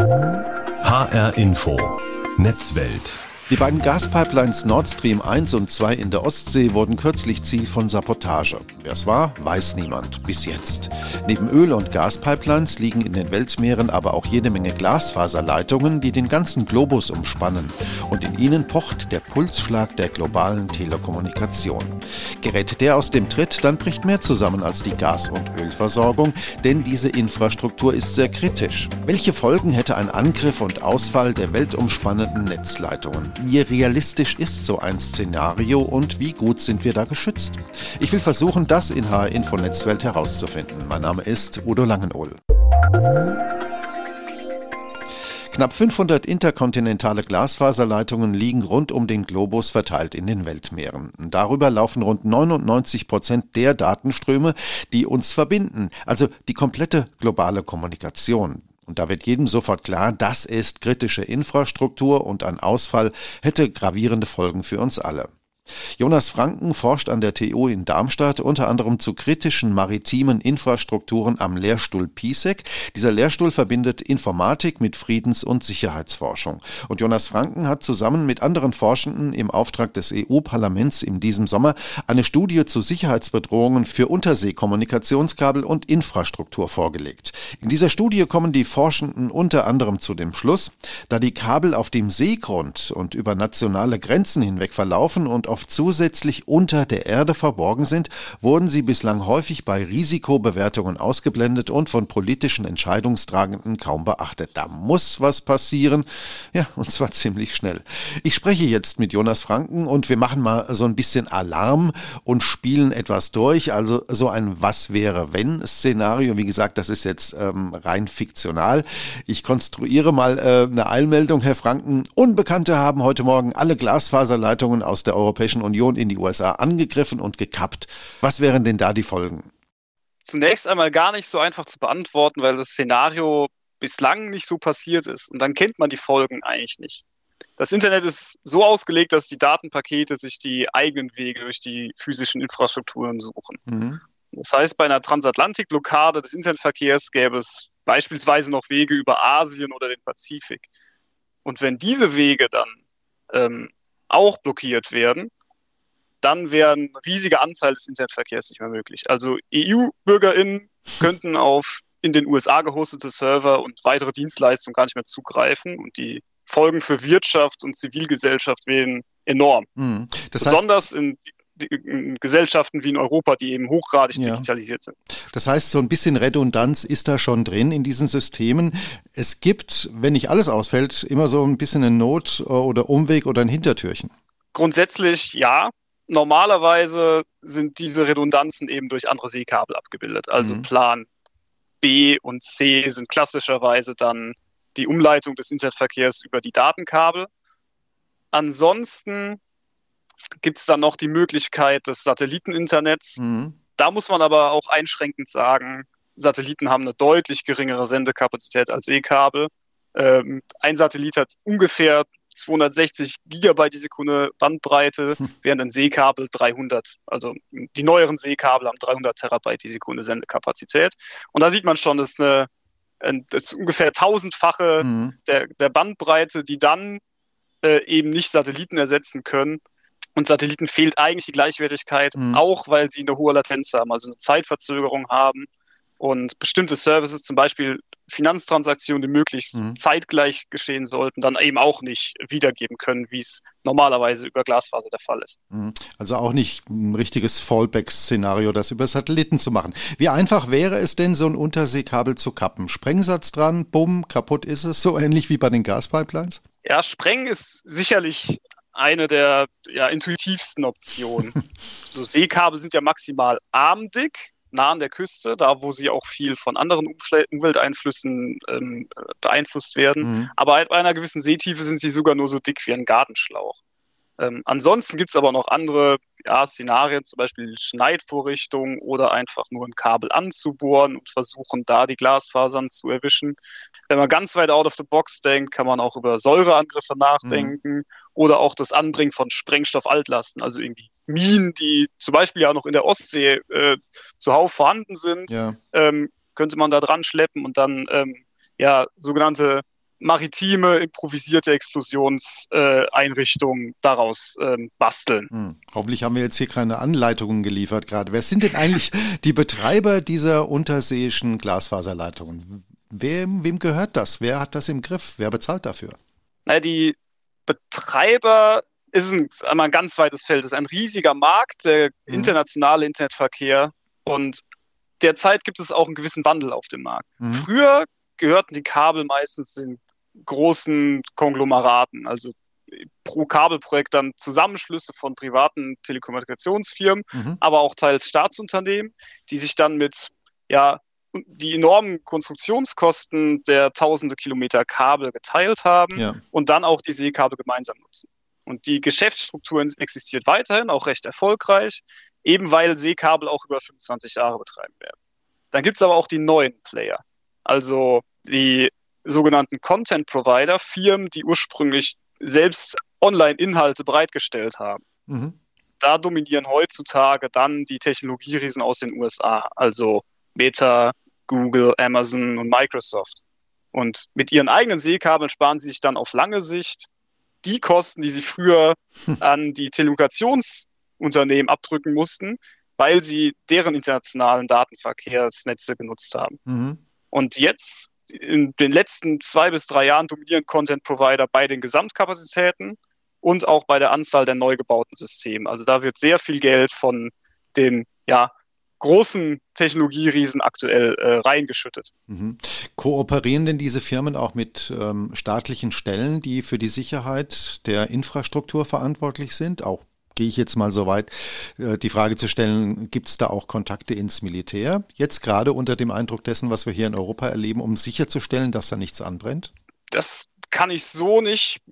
HR Info. Netzwelt. Die beiden Gaspipelines Nord Stream 1 und 2 in der Ostsee wurden kürzlich Ziel von Sabotage. Wer es war, weiß niemand. Bis jetzt. Neben Öl- und Gaspipelines liegen in den Weltmeeren aber auch jede Menge Glasfaserleitungen, die den ganzen Globus umspannen. Und in ihnen pocht der Pulsschlag der globalen Telekommunikation. Gerät der aus dem Tritt, dann bricht mehr zusammen als die Gas- und Ölversorgung, denn diese Infrastruktur ist sehr kritisch. Welche Folgen hätte ein Angriff und Ausfall der weltumspannenden Netzleitungen? Wie realistisch ist so ein Szenario und wie gut sind wir da geschützt? Ich will versuchen, das in HR Info Netzwelt herauszufinden. Mein Name ist Udo Langenohl. Knapp 500 interkontinentale Glasfaserleitungen liegen rund um den Globus verteilt in den Weltmeeren. Darüber laufen rund 99 Prozent der Datenströme, die uns verbinden, also die komplette globale Kommunikation. Und da wird jedem sofort klar, das ist kritische Infrastruktur und ein Ausfall hätte gravierende Folgen für uns alle. Jonas Franken forscht an der TU in Darmstadt unter anderem zu kritischen maritimen Infrastrukturen am Lehrstuhl PISEC. Dieser Lehrstuhl verbindet Informatik mit Friedens- und Sicherheitsforschung. Und Jonas Franken hat zusammen mit anderen Forschenden im Auftrag des EU-Parlaments in diesem Sommer eine Studie zu Sicherheitsbedrohungen für Unterseekommunikationskabel und Infrastruktur vorgelegt. In dieser Studie kommen die Forschenden unter anderem zu dem Schluss, da die Kabel auf dem Seegrund und über nationale Grenzen hinweg verlaufen und oft zusätzlich unter der Erde verborgen sind, wurden sie bislang häufig bei Risikobewertungen ausgeblendet und von politischen Entscheidungstragenden kaum beachtet. Da muss was passieren. Ja, und zwar ziemlich schnell. Ich spreche jetzt mit Jonas Franken und wir machen mal so ein bisschen Alarm und spielen etwas durch. Also so ein Was wäre wenn Szenario. Wie gesagt, das ist jetzt ähm, rein fiktional. Ich konstruiere mal äh, eine Eilmeldung, Herr Franken. Unbekannte haben heute Morgen alle Glasfaserleitungen aus der Europäischen Europäischen Union in die USA angegriffen und gekappt. Was wären denn da die Folgen? Zunächst einmal gar nicht so einfach zu beantworten, weil das Szenario bislang nicht so passiert ist. Und dann kennt man die Folgen eigentlich nicht. Das Internet ist so ausgelegt, dass die Datenpakete sich die eigenen Wege durch die physischen Infrastrukturen suchen. Mhm. Das heißt, bei einer Transatlantikblockade des Internetverkehrs gäbe es beispielsweise noch Wege über Asien oder den Pazifik. Und wenn diese Wege dann ähm, auch blockiert werden, dann wäre ein riesiger Anteil des Internetverkehrs nicht mehr möglich. Also EU-BürgerInnen könnten auf in den USA gehostete Server und weitere Dienstleistungen gar nicht mehr zugreifen und die Folgen für Wirtschaft und Zivilgesellschaft wären enorm. Mhm. Besonders heißt, in, Gesellschaften wie in Europa, die eben hochgradig ja. digitalisiert sind. Das heißt, so ein bisschen Redundanz ist da schon drin in diesen Systemen. Es gibt, wenn nicht alles ausfällt, immer so ein bisschen eine Not oder Umweg oder ein Hintertürchen. Grundsätzlich ja. Normalerweise sind diese Redundanzen eben durch andere Seekabel abgebildet. Also mhm. Plan B und C sind klassischerweise dann die Umleitung des Internetverkehrs über die Datenkabel. Ansonsten gibt es dann noch die Möglichkeit des Satelliteninternets. Mhm. Da muss man aber auch einschränkend sagen, Satelliten haben eine deutlich geringere Sendekapazität als E-Kabel. Ähm, ein Satellit hat ungefähr 260 Gigabyte die Sekunde Bandbreite, hm. während ein Seekabel 300, also die neueren Seekabel haben 300 Terabyte die Sekunde Sendekapazität. Und da sieht man schon, dass eine, das ist ungefähr tausendfache mhm. der, der Bandbreite, die dann äh, eben nicht Satelliten ersetzen können. Und Satelliten fehlt eigentlich die Gleichwertigkeit, mhm. auch weil sie eine hohe Latenz haben, also eine Zeitverzögerung haben und bestimmte Services, zum Beispiel Finanztransaktionen, die möglichst mhm. zeitgleich geschehen sollten, dann eben auch nicht wiedergeben können, wie es normalerweise über Glasfaser der Fall ist. Mhm. Also auch nicht ein richtiges Fallback-Szenario, das über Satelliten zu machen. Wie einfach wäre es denn, so ein Unterseekabel zu kappen? Sprengsatz dran, bumm, kaputt ist es, so ähnlich wie bei den Gaspipelines? Ja, Sprengen ist sicherlich eine der ja, intuitivsten Optionen. so Seekabel sind ja maximal armdick nah an der Küste, da wo sie auch viel von anderen Umwelteinflüssen ähm, beeinflusst werden. Mhm. Aber bei einer gewissen Seetiefe sind sie sogar nur so dick wie ein Gartenschlauch. Ähm, ansonsten gibt es aber noch andere ja, Szenarien, zum Beispiel Schneidvorrichtungen oder einfach nur ein Kabel anzubohren und versuchen, da die Glasfasern zu erwischen. Wenn man ganz weit out of the box denkt, kann man auch über Säureangriffe nachdenken mhm. Oder auch das Anbringen von Sprengstoff-Altlasten, also irgendwie Minen, die zum Beispiel ja noch in der Ostsee äh, zuhauf vorhanden sind, ja. ähm, könnte man da dran schleppen und dann ähm, ja sogenannte maritime improvisierte Explosionseinrichtungen äh, daraus ähm, basteln. Hm. Hoffentlich haben wir jetzt hier keine Anleitungen geliefert gerade. Wer sind denn eigentlich die Betreiber dieser unterseeischen Glasfaserleitungen? Wem, wem gehört das? Wer hat das im Griff? Wer bezahlt dafür? Na, die Betreiber ist ein, einmal ein ganz weites Feld. Es ist ein riesiger Markt, der mhm. internationale Internetverkehr. Und derzeit gibt es auch einen gewissen Wandel auf dem Markt. Mhm. Früher gehörten die Kabel meistens den großen Konglomeraten, also pro Kabelprojekt dann Zusammenschlüsse von privaten Telekommunikationsfirmen, mhm. aber auch teils Staatsunternehmen, die sich dann mit ja, die enormen Konstruktionskosten der tausende Kilometer Kabel geteilt haben ja. und dann auch die Seekabel gemeinsam nutzen. Und die Geschäftsstruktur existiert weiterhin, auch recht erfolgreich, eben weil Seekabel auch über 25 Jahre betreiben werden. Dann gibt es aber auch die neuen Player, also die sogenannten Content Provider, Firmen, die ursprünglich selbst Online-Inhalte bereitgestellt haben. Mhm. Da dominieren heutzutage dann die Technologieriesen aus den USA, also Meta, Google, Amazon und Microsoft. Und mit ihren eigenen Seekabeln sparen sie sich dann auf lange Sicht die Kosten, die sie früher an die Telekommunikationsunternehmen abdrücken mussten, weil sie deren internationalen Datenverkehrsnetze genutzt haben. Mhm. Und jetzt in den letzten zwei bis drei Jahren dominieren Content Provider bei den Gesamtkapazitäten und auch bei der Anzahl der neu gebauten Systeme. Also da wird sehr viel Geld von den ja, großen Technologieriesen aktuell äh, reingeschüttet. Mhm. Kooperieren denn diese Firmen auch mit ähm, staatlichen Stellen, die für die Sicherheit der Infrastruktur verantwortlich sind, auch gehe ich jetzt mal so weit, äh, die Frage zu stellen, gibt es da auch Kontakte ins Militär? Jetzt gerade unter dem Eindruck dessen, was wir hier in Europa erleben, um sicherzustellen, dass da nichts anbrennt? Das kann ich so nicht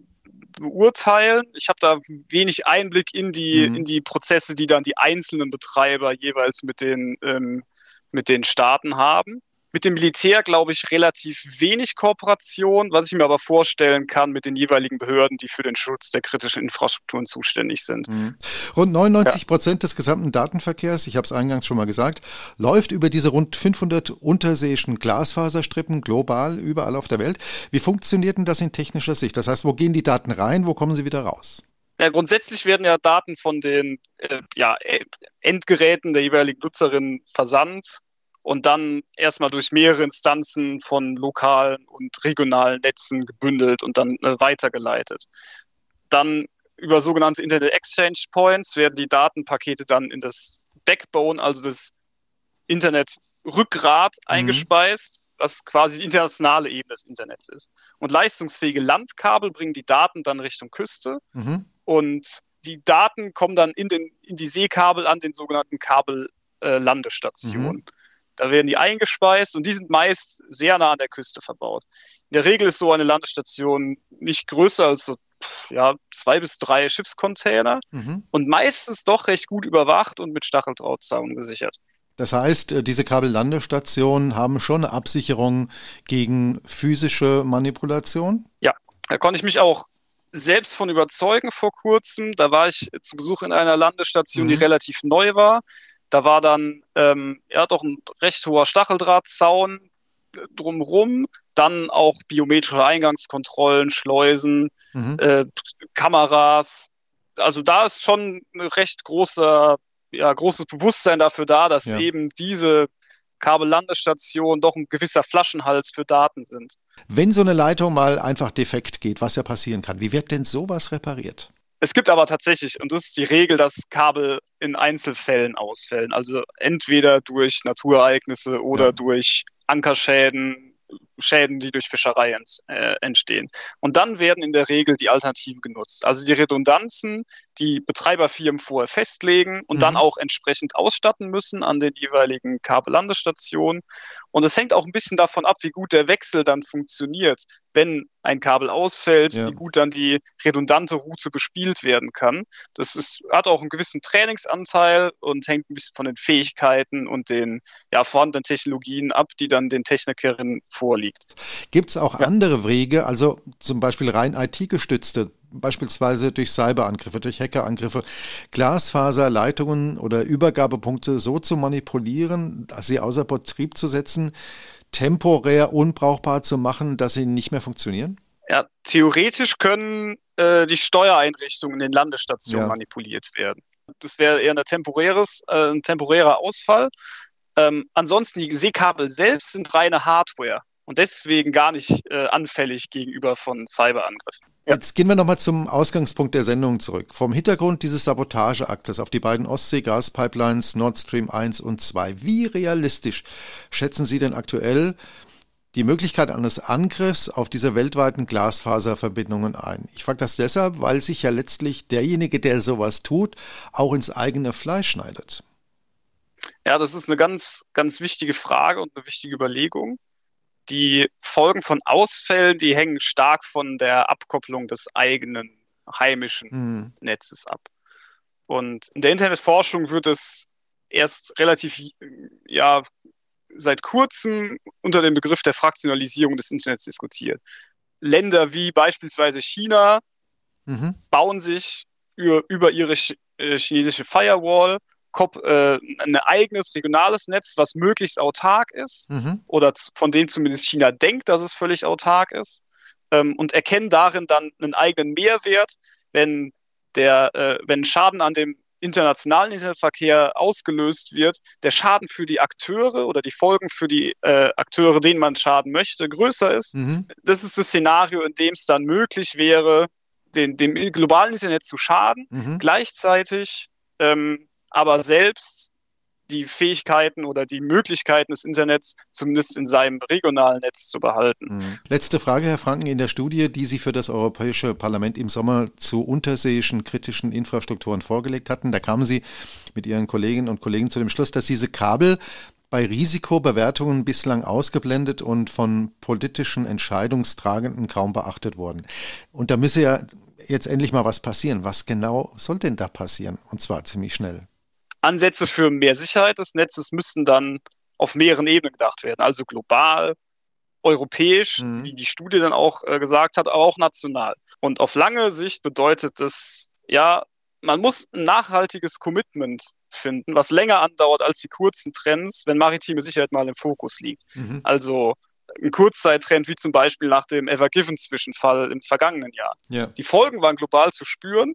beurteilen. Ich habe da wenig Einblick in die, mhm. in die Prozesse, die dann die einzelnen Betreiber jeweils mit den, ähm, mit den Staaten haben. Mit dem Militär glaube ich relativ wenig Kooperation, was ich mir aber vorstellen kann mit den jeweiligen Behörden, die für den Schutz der kritischen Infrastrukturen zuständig sind. Mhm. Rund 99 Prozent ja. des gesamten Datenverkehrs, ich habe es eingangs schon mal gesagt, läuft über diese rund 500 unterseeischen Glasfaserstrippen global überall auf der Welt. Wie funktioniert denn das in technischer Sicht? Das heißt, wo gehen die Daten rein, wo kommen sie wieder raus? Ja, grundsätzlich werden ja Daten von den äh, ja, Endgeräten der jeweiligen Nutzerinnen versandt und dann erstmal durch mehrere Instanzen von lokalen und regionalen Netzen gebündelt und dann äh, weitergeleitet. Dann über sogenannte Internet Exchange Points werden die Datenpakete dann in das Backbone, also das Internet-Rückgrat mhm. eingespeist, was quasi die internationale Ebene des Internets ist. Und leistungsfähige Landkabel bringen die Daten dann Richtung Küste mhm. und die Daten kommen dann in, den, in die Seekabel an den sogenannten Kabellandestationen. Äh, mhm. Da werden die eingespeist und die sind meist sehr nah an der Küste verbaut. In der Regel ist so eine Landestation nicht größer als so ja, zwei bis drei Schiffscontainer mhm. und meistens doch recht gut überwacht und mit Stacheldrahtzaun gesichert. Das heißt, äh, diese Kabellandestationen haben schon eine Absicherung gegen physische Manipulation? Ja, da konnte ich mich auch selbst von überzeugen vor kurzem. Da war ich zu Besuch in einer Landestation, mhm. die relativ neu war. Da war dann ähm, ja doch ein recht hoher Stacheldrahtzaun drumrum, dann auch biometrische Eingangskontrollen, Schleusen, mhm. äh, Kameras. Also da ist schon ein recht großer, ja, großes Bewusstsein dafür da, dass ja. eben diese Kabellandestationen doch ein gewisser Flaschenhals für Daten sind. Wenn so eine Leitung mal einfach defekt geht, was ja passieren kann, wie wird denn sowas repariert? Es gibt aber tatsächlich, und das ist die Regel, dass Kabel in Einzelfällen ausfällen. Also entweder durch Naturereignisse oder ja. durch Ankerschäden, Schäden, die durch Fischerei ent, äh, entstehen. Und dann werden in der Regel die Alternativen genutzt. Also die Redundanzen, die Betreiberfirmen vorher festlegen und mhm. dann auch entsprechend ausstatten müssen an den jeweiligen Kabellandestationen. Und es hängt auch ein bisschen davon ab, wie gut der Wechsel dann funktioniert, wenn ein Kabel ausfällt, ja. wie gut dann die redundante Route bespielt werden kann. Das ist, hat auch einen gewissen Trainingsanteil und hängt ein bisschen von den Fähigkeiten und den ja, vorhandenen Technologien ab, die dann den Technikerinnen vorliegt. Gibt es auch ja. andere Wege, also zum Beispiel rein IT-gestützte beispielsweise durch Cyberangriffe, durch Hackerangriffe, Glasfaserleitungen oder Übergabepunkte so zu manipulieren, sie außer Betrieb zu setzen, temporär unbrauchbar zu machen, dass sie nicht mehr funktionieren? Ja, theoretisch können äh, die Steuereinrichtungen in den Landestationen ja. manipuliert werden. Das wäre eher temporäres, äh, ein temporärer Ausfall. Ähm, ansonsten, die Seekabel selbst sind reine Hardware und deswegen gar nicht äh, anfällig gegenüber von Cyberangriffen. Ja. Jetzt gehen wir nochmal zum Ausgangspunkt der Sendung zurück. Vom Hintergrund dieses Sabotageaktes auf die beiden Ostsee-Gaspipelines Nord Stream 1 und 2. Wie realistisch schätzen Sie denn aktuell die Möglichkeit eines Angriffs auf diese weltweiten Glasfaserverbindungen ein? Ich frage das deshalb, weil sich ja letztlich derjenige, der sowas tut, auch ins eigene Fleisch schneidet. Ja, das ist eine ganz, ganz wichtige Frage und eine wichtige Überlegung. Die Folgen von Ausfällen, die hängen stark von der Abkopplung des eigenen heimischen mhm. Netzes ab. Und in der Internetforschung wird es erst relativ ja, seit kurzem unter dem Begriff der Fraktionalisierung des Internets diskutiert. Länder wie beispielsweise China mhm. bauen sich über, über ihre äh, chinesische Firewall äh, ein eigenes regionales Netz, was möglichst autark ist mhm. oder von dem zumindest China denkt, dass es völlig autark ist ähm, und erkennen darin dann einen eigenen Mehrwert, wenn der, äh, wenn Schaden an dem internationalen Internetverkehr ausgelöst wird, der Schaden für die Akteure oder die Folgen für die äh, Akteure, denen man schaden möchte, größer ist. Mhm. Das ist das Szenario, in dem es dann möglich wäre, den, dem globalen Internet zu schaden, mhm. gleichzeitig ähm, aber selbst die Fähigkeiten oder die Möglichkeiten des Internets zumindest in seinem regionalen Netz zu behalten. Mhm. Letzte Frage, Herr Franken. In der Studie, die Sie für das Europäische Parlament im Sommer zu unterseeischen kritischen Infrastrukturen vorgelegt hatten, da kamen Sie mit Ihren Kolleginnen und Kollegen zu dem Schluss, dass diese Kabel bei Risikobewertungen bislang ausgeblendet und von politischen Entscheidungstragenden kaum beachtet wurden. Und da müsse ja jetzt endlich mal was passieren. Was genau soll denn da passieren? Und zwar ziemlich schnell. Ansätze für mehr Sicherheit des Netzes müssen dann auf mehreren Ebenen gedacht werden, also global, europäisch, mhm. wie die Studie dann auch äh, gesagt hat, aber auch national. Und auf lange Sicht bedeutet das, ja, man muss ein nachhaltiges Commitment finden, was länger andauert als die kurzen Trends, wenn maritime Sicherheit mal im Fokus liegt. Mhm. Also ein Kurzzeittrend wie zum Beispiel nach dem Ever Given Zwischenfall im vergangenen Jahr. Ja. Die Folgen waren global zu spüren,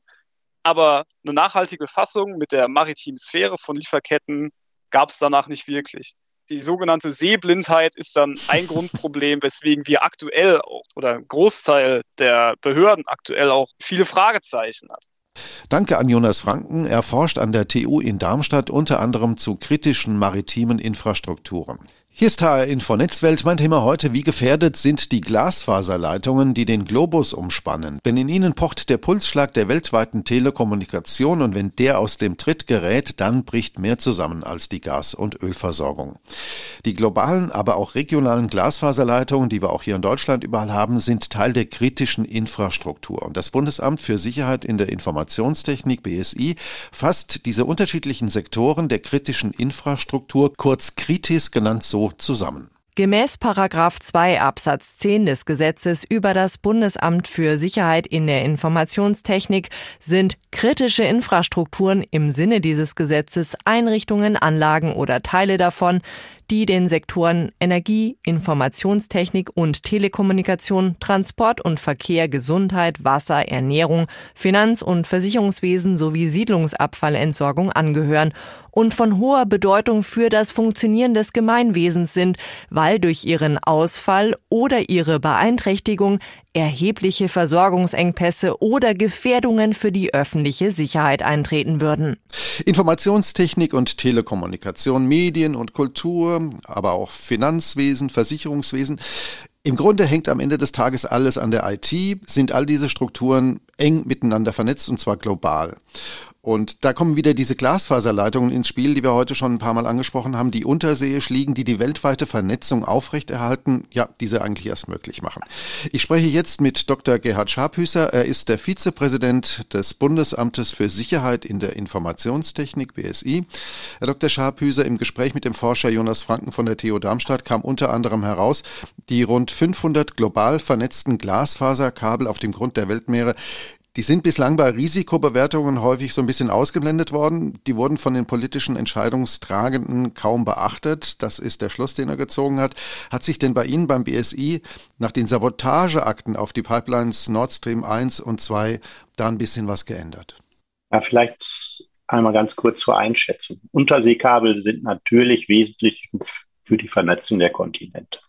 aber eine nachhaltige Fassung mit der maritimen Sphäre von Lieferketten gab es danach nicht wirklich. Die sogenannte Seeblindheit ist dann ein Grundproblem, weswegen wir aktuell auch oder ein Großteil der Behörden aktuell auch viele Fragezeichen hat. Danke an Jonas Franken. Er forscht an der TU in Darmstadt unter anderem zu kritischen maritimen Infrastrukturen. Hier ist HR Info Netzwelt. Mein Thema heute, wie gefährdet sind die Glasfaserleitungen, die den Globus umspannen? Denn in ihnen pocht der Pulsschlag der weltweiten Telekommunikation und wenn der aus dem Tritt gerät, dann bricht mehr zusammen als die Gas- und Ölversorgung. Die globalen, aber auch regionalen Glasfaserleitungen, die wir auch hier in Deutschland überall haben, sind Teil der kritischen Infrastruktur. Und das Bundesamt für Sicherheit in der Informationstechnik BSI fasst diese unterschiedlichen Sektoren der kritischen Infrastruktur, kurz Kritis genannt so zusammen. Gemäß Paragraph 2 Absatz 10 des Gesetzes über das Bundesamt für Sicherheit in der Informationstechnik sind kritische Infrastrukturen im Sinne dieses Gesetzes Einrichtungen, Anlagen oder Teile davon, die den Sektoren Energie, Informationstechnik und Telekommunikation, Transport und Verkehr, Gesundheit, Wasser, Ernährung, Finanz- und Versicherungswesen sowie Siedlungsabfallentsorgung angehören und von hoher Bedeutung für das Funktionieren des Gemeinwesens sind, weil durch ihren Ausfall oder ihre Beeinträchtigung erhebliche Versorgungsengpässe oder Gefährdungen für die öffentliche Sicherheit eintreten würden. Informationstechnik und Telekommunikation, Medien und Kultur, aber auch Finanzwesen, Versicherungswesen. Im Grunde hängt am Ende des Tages alles an der IT, sind all diese Strukturen eng miteinander vernetzt und zwar global. Und da kommen wieder diese Glasfaserleitungen ins Spiel, die wir heute schon ein paar Mal angesprochen haben, die unterseeisch liegen, die die weltweite Vernetzung aufrechterhalten, ja, diese eigentlich erst möglich machen. Ich spreche jetzt mit Dr. Gerhard Scharphüßer. Er ist der Vizepräsident des Bundesamtes für Sicherheit in der Informationstechnik, BSI. Herr Dr. Scharphüßer, im Gespräch mit dem Forscher Jonas Franken von der TU Darmstadt kam unter anderem heraus, die rund 500 global vernetzten Glasfaserkabel auf dem Grund der Weltmeere Die sind bislang bei Risikobewertungen häufig so ein bisschen ausgeblendet worden. Die wurden von den politischen Entscheidungstragenden kaum beachtet. Das ist der Schluss, den er gezogen hat. Hat sich denn bei Ihnen beim BSI nach den Sabotageakten auf die Pipelines Nord Stream 1 und 2 da ein bisschen was geändert? Ja, vielleicht einmal ganz kurz zur Einschätzung. Unterseekabel sind natürlich wesentlich für die Vernetzung der Kontinente.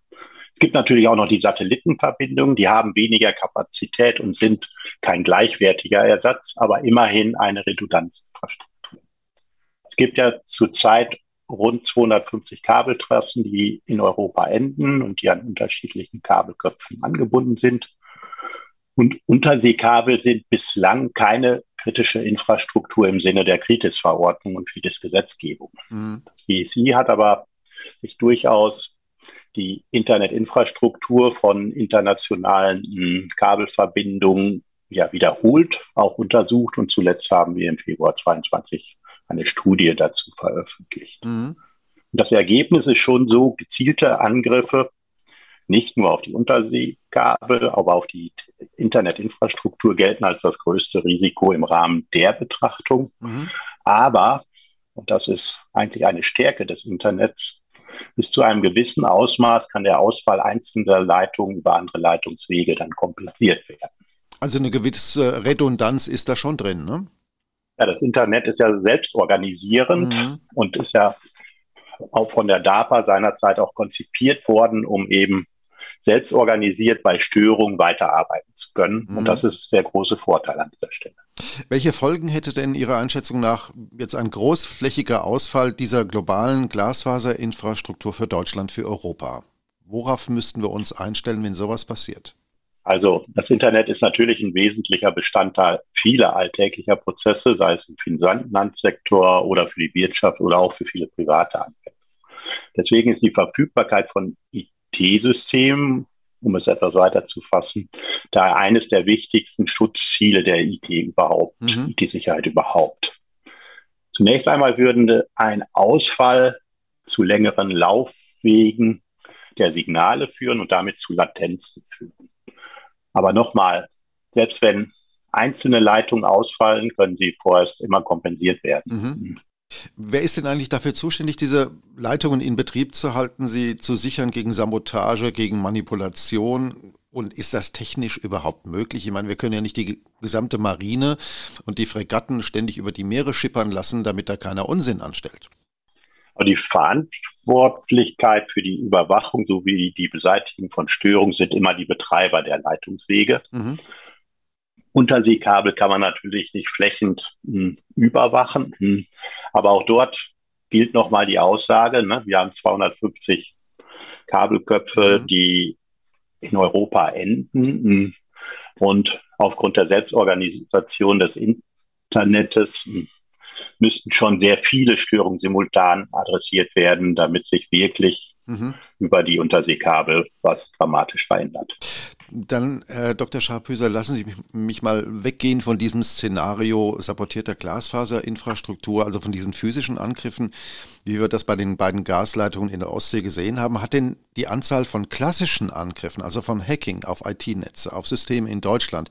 Es gibt natürlich auch noch die Satellitenverbindungen, die haben weniger Kapazität und sind kein gleichwertiger Ersatz, aber immerhin eine Redundanzinfrastruktur. Es gibt ja zurzeit rund 250 Kabeltrassen, die in Europa enden und die an unterschiedlichen Kabelköpfen angebunden sind. Und Unterseekabel sind bislang keine kritische Infrastruktur im Sinne der Kritis-Verordnung und Kritis-Gesetzgebung. Mhm. Das BSI hat aber sich durchaus die Internetinfrastruktur von internationalen hm, Kabelverbindungen ja wiederholt auch untersucht und zuletzt haben wir im Februar 22 eine Studie dazu veröffentlicht. Mhm. Das Ergebnis ist schon so gezielte Angriffe nicht nur auf die Unterseekabel, aber auf die Internetinfrastruktur gelten als das größte Risiko im Rahmen der Betrachtung. Mhm. Aber, und das ist eigentlich eine Stärke des Internets, bis zu einem gewissen Ausmaß kann der Ausfall einzelner Leitungen über andere Leitungswege dann kompensiert werden. Also eine gewisse Redundanz ist da schon drin, ne? Ja, das Internet ist ja selbstorganisierend mhm. und ist ja auch von der DARPA seinerzeit auch konzipiert worden, um eben selbst organisiert bei Störungen weiterarbeiten zu können. Mhm. Und das ist der große Vorteil an dieser Stelle. Welche Folgen hätte denn Ihrer Einschätzung nach jetzt ein großflächiger Ausfall dieser globalen Glasfaserinfrastruktur für Deutschland, für Europa? Worauf müssten wir uns einstellen, wenn sowas passiert? Also das Internet ist natürlich ein wesentlicher Bestandteil vieler alltäglicher Prozesse, sei es im Finanzsektor oder für die Wirtschaft oder auch für viele private Anwender. Deswegen ist die Verfügbarkeit von IT-System, um es etwas weiter zu fassen, da eines der wichtigsten Schutzziele der IT überhaupt, mhm. IT-Sicherheit überhaupt. Zunächst einmal würde ein Ausfall zu längeren Laufwegen der Signale führen und damit zu Latenzen führen. Aber nochmal, selbst wenn einzelne Leitungen ausfallen, können sie vorerst immer kompensiert werden. Mhm. Wer ist denn eigentlich dafür zuständig, diese Leitungen in Betrieb zu halten, sie zu sichern gegen Sabotage, gegen Manipulation? Und ist das technisch überhaupt möglich? Ich meine, wir können ja nicht die gesamte Marine und die Fregatten ständig über die Meere schippern lassen, damit da keiner Unsinn anstellt. Aber die Verantwortlichkeit für die Überwachung sowie die Beseitigung von Störungen sind immer die Betreiber der Leitungswege. Mhm. Unterseekabel kann man natürlich nicht flächend mh, hm, überwachen, mh. Hm. aber auch dort gilt nochmal die Aussage, ne? wir haben 250 Kabelköpfe, mhm. die in Europa enden mh. Hm. und aufgrund der Selbstorganisation des Internets müssten schon sehr viele Störungen simultan adressiert werden, damit sich wirklich mhm. über die Unterseekabel was dramatisch verändert. Dann, Herr Dr. Scharphöser, lassen Sie mich, mich, mal weggehen von diesem Szenario sabotierter Glasfaserinfrastruktur, also von diesen physischen Angriffen, wie wir das bei den beiden Gasleitungen in der Ostsee gesehen haben. Hat denn die Anzahl von klassischen Angriffen, also von Hacking auf IT-Netze, auf Systeme in Deutschland,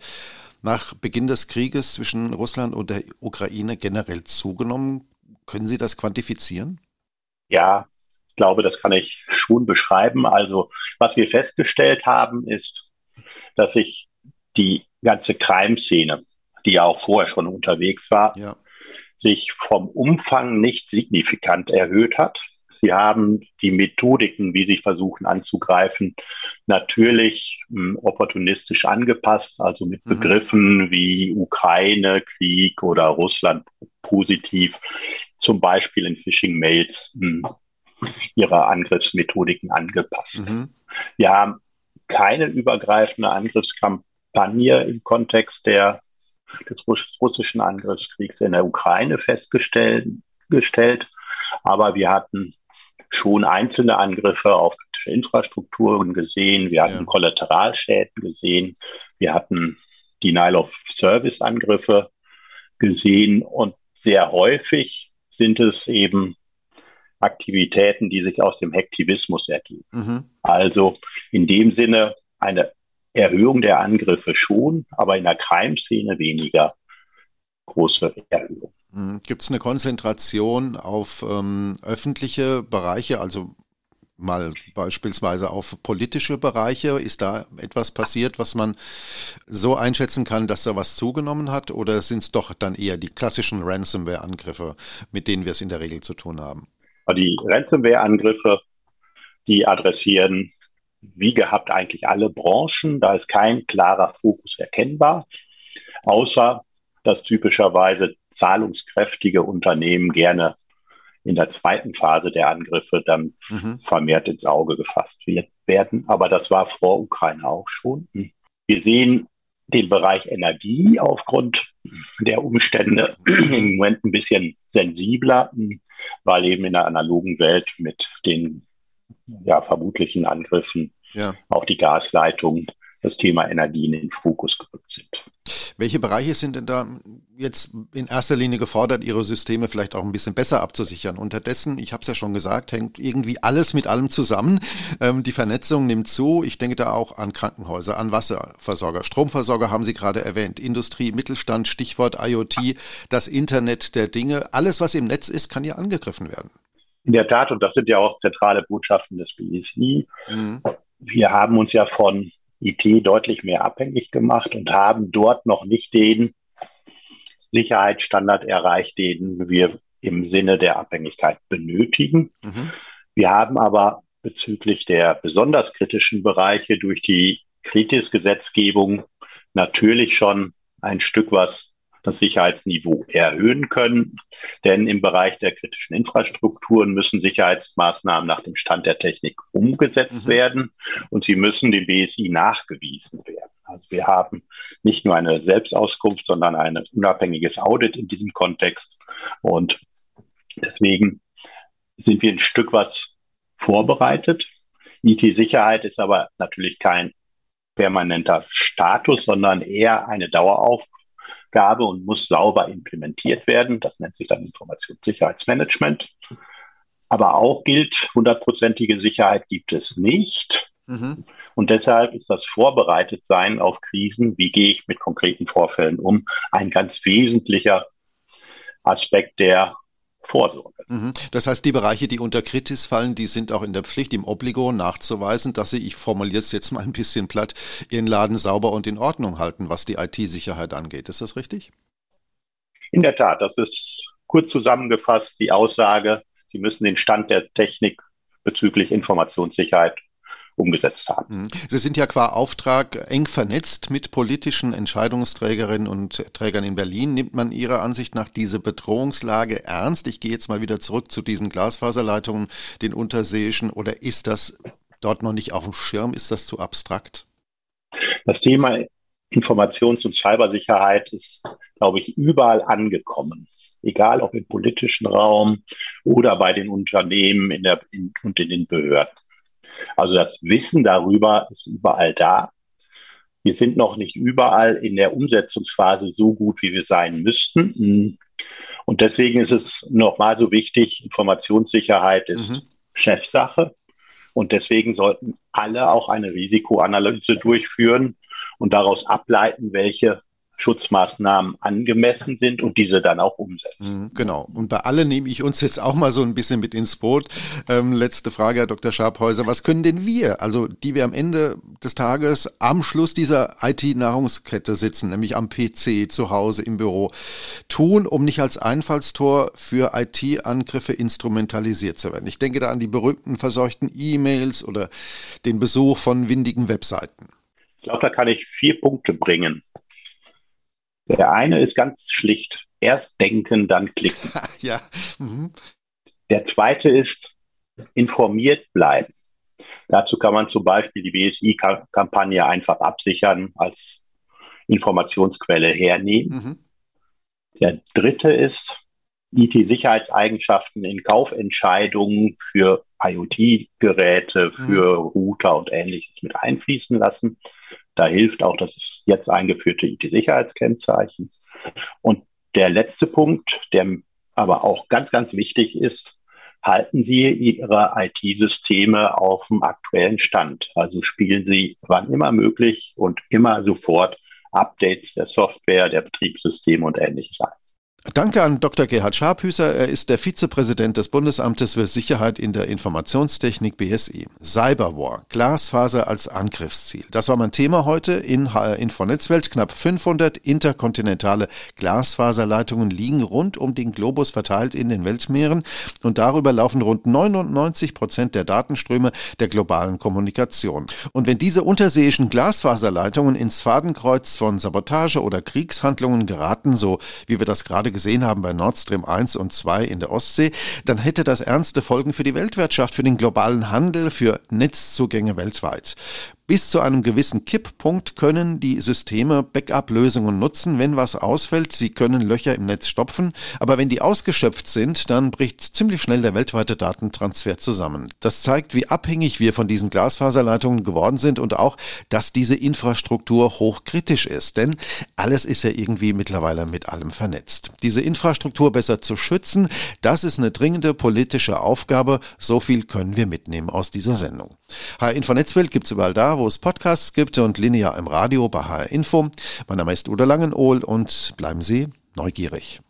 nach Beginn des Krieges zwischen Russland und der Ukraine generell zugenommen? Können Sie das quantifizieren? Ja, glaube, das kann ich schon beschreiben. Also, was wir festgestellt haben, ist, dass sich die ganze Crime-Szene, die ja auch vorher schon unterwegs war, ja. sich vom Umfang nicht signifikant erhöht hat. Sie haben die Methodiken, wie sie versuchen anzugreifen, natürlich hm, opportunistisch angepasst, also mit mhm. Begriffen wie Ukraine-Krieg oder Russland positiv, zum Beispiel in Phishing-Mails hm, ihre Angriffsmethodiken angepasst. Mhm. Wir haben keine übergreifende Angriffskampagne im Kontext der, des russischen Angriffskriegs in der Ukraine festgestellt, gestellt, aber wir hatten schon einzelne Angriffe auf kritische Infrastrukturen gesehen, wir hatten ja. Kollateralschäden gesehen, wir hatten Denial of Service Angriffe gesehen und sehr häufig sind es eben Aktivitäten, die sich aus dem Hektivismus ergeben. Mhm. Also in dem Sinne eine Erhöhung der Angriffe schon, aber in der Crime-Szene weniger große Erhöhung. Hm, Gibt es eine Konzentration auf ähm, öffentliche Bereiche, also mal beispielsweise auf politische Bereiche? Ist da etwas passiert, was man so einschätzen kann, dass da was zugenommen hat? Oder sind es doch dann eher die klassischen Ransomware-Angriffe, mit denen wir es in der Regel zu tun haben? Die Ransomware-Angriffe, die adressieren wie gehabt eigentlich alle Branchen. Da ist kein klarer Fokus erkennbar, außer dass typischerweise zahlungskräftige Unternehmen gerne in der zweiten Phase der Angriffe dann mhm. vermehrt ins Auge gefasst werden. Aber das war vor Ukraine auch schon. Wir sehen den Bereich Energie aufgrund der Umstände im Moment ein bisschen sensibler, weil eben in der analogen Welt mit den ja, vermutlichen Angriffen ja. auf die Gasleitung das Thema Energie in den Fokus gerückt sind. Welche Bereiche sind denn da jetzt in erster Linie gefordert, ihre Systeme vielleicht auch ein bisschen besser abzusichern? Unterdessen, ich habe es ja schon gesagt, hängt irgendwie alles mit allem zusammen. Ähm, die Vernetzung nimmt zu. Ich denke da auch an Krankenhäuser, an Wasserversorger, Stromversorger haben Sie gerade erwähnt, Industrie, Mittelstand, Stichwort IoT, das Internet der Dinge. Alles, was im Netz ist, kann ja angegriffen werden. In der Tat, und das sind ja auch zentrale Botschaften des BSI. Mhm. Wir haben uns ja von IT deutlich mehr abhängig gemacht und haben dort noch nicht den Sicherheitsstandard erreicht, den wir im Sinne der Abhängigkeit benötigen. Mhm. Wir haben aber bezüglich der besonders kritischen Bereiche durch die Kritis-Gesetzgebung natürlich schon ein Stück was das Sicherheitsniveau erhöhen können. Denn im Bereich der kritischen Infrastrukturen müssen Sicherheitsmaßnahmen nach dem Stand der Technik umgesetzt mhm. werden und sie müssen dem BSI nachgewiesen werden. Also wir haben nicht nur eine Selbstauskunft, sondern ein unabhängiges Audit in diesem Kontext. Und deswegen sind wir ein Stück was vorbereitet. IT-Sicherheit ist aber natürlich kein permanenter Status, sondern eher eine Daueraufgabe Aufgabe und muss sauber implementiert werden. Das nennt sich dann Informationssicherheitsmanagement. Aber auch gilt, hundertprozentige Sicherheit gibt es nicht. Mhm. Und deshalb ist das Vorbereitetsein auf Krisen, wie gehe ich mit konkreten Vorfällen um, ein ganz wesentlicher Aspekt der Vorsorge. Mhm. Das heißt, die Bereiche, die unter Kritis fallen, die sind auch in der Pflicht, im Obligo nachzuweisen, dass sie, ich formuliere es jetzt mal ein bisschen platt, ihren Laden sauber und in Ordnung halten, was die IT-Sicherheit angeht. Ist das richtig? In der Tat, das ist kurz zusammengefasst die Aussage, Sie müssen den Stand der Technik bezüglich Informationssicherheit umgesetzt haben. Mhm. Sie sind ja qua Auftrag eng vernetzt mit politischen Entscheidungsträgerinnen und Trägern in Berlin. Nimmt man Ihrer Ansicht nach diese Bedrohungslage ernst? Ich gehe jetzt mal wieder zurück zu diesen Glasfaserleitungen, den unterseeischen, oder ist das dort noch nicht auf dem Schirm? Ist das zu abstrakt? Das Thema Informations- und Cybersicherheit ist, glaube ich, überall angekommen egal ob im politischen Raum oder bei den Unternehmen in der, in, und in den Behörden. Also das Wissen darüber ist überall da. Wir sind noch nicht überall in der Umsetzungsphase so gut, wie wir sein müssten. Und deswegen ist es nochmal so wichtig, Informationssicherheit ist mhm. Chefsache. Und deswegen sollten alle auch eine Risikoanalyse durchführen und daraus ableiten, welche Schutzmaßnahmen angemessen sind und diese dann auch umsetzen. Mhm, genau. Und bei allen nehme ich uns jetzt auch mal so ein bisschen mit ins Boot. Ähm, letzte Frage, Herr Dr. Schabhäuser. Was können denn wir, also die wir am Ende des Tages am Schluss dieser IT-Nahrungskette sitzen, nämlich am PC, zu Hause, im Büro, tun, um nicht als Einfallstor für IT-Angriffe instrumentalisiert zu werden? Ich denke da an die berühmten verseuchten E-Mails oder den Besuch von windigen Webseiten. Ich glaube, da kann ich vier Punkte bringen. Der eine ist ganz schlicht. Erst denken, dann klicken. ja. Mhm. Der zweite ist informiert bleiben. Dazu kann man zum Beispiel die BSI-Kampagne einfach absichern als Informationsquelle hernehmen. Mhm. Der dritte ist, IT-Sicherheitseigenschaften in Kaufentscheidungen für IoT-Geräte, für mhm. Router und ähnliches mit einfließen lassen. Da hilft auch das jetzt eingeführte IT-Sicherheitskennzeichen. Und der letzte Punkt, der aber auch ganz, ganz wichtig ist, halten Sie Ihre IT-Systeme auf dem aktuellen Stand. Also spielen Sie wann immer möglich und immer sofort Updates der Software, der Betriebssysteme und ähnliches ein. Danke an Dr. Gerhard Scharphüßer. Er ist der Vizepräsident des Bundesamtes für Sicherheit in der Informationstechnik BSI. Cyberwar, Glasfaser als Angriffsziel. Das war mein Thema heute in HR Info Netzwelt. Knapp 500 interkontinentale Glasfaserleitungen liegen rund um den Globus verteilt in den Weltmeeren und darüber laufen rund 99 Prozent der Datenströme der globalen Kommunikation. Und wenn diese unterseeischen Glasfaserleitungen ins Fadenkreuz von Sabotage oder Kriegshandlungen geraten, so wie wir das gerade gesehen haben bei Nord Stream 1 und 2 in der Ostsee, dann hätte das ernste Folgen für die Weltwirtschaft, für den globalen Handel, für Netzzugänge weltweit. Bis zu einem gewissen Kipppunkt können die Systeme Backup-Lösungen nutzen, wenn was ausfällt. Sie können Löcher im Netz stopfen, aber wenn die ausgeschöpft sind, dann bricht ziemlich schnell der weltweite Datentransfer zusammen. Das zeigt, wie abhängig wir von diesen Glasfaserleitungen geworden sind und auch, dass diese Infrastruktur hochkritisch ist, denn alles ist ja irgendwie mittlerweile mit allem vernetzt. Diese Infrastruktur besser zu schützen, das ist eine dringende politische Aufgabe. So viel können wir mitnehmen aus dieser Sendung. HR Info Netzwelt gibt's überall wo es Podcasts gibt und linear im Radio bei HR Info. Mein Name ist Udo Langenohl und bleiben Sie neugierig.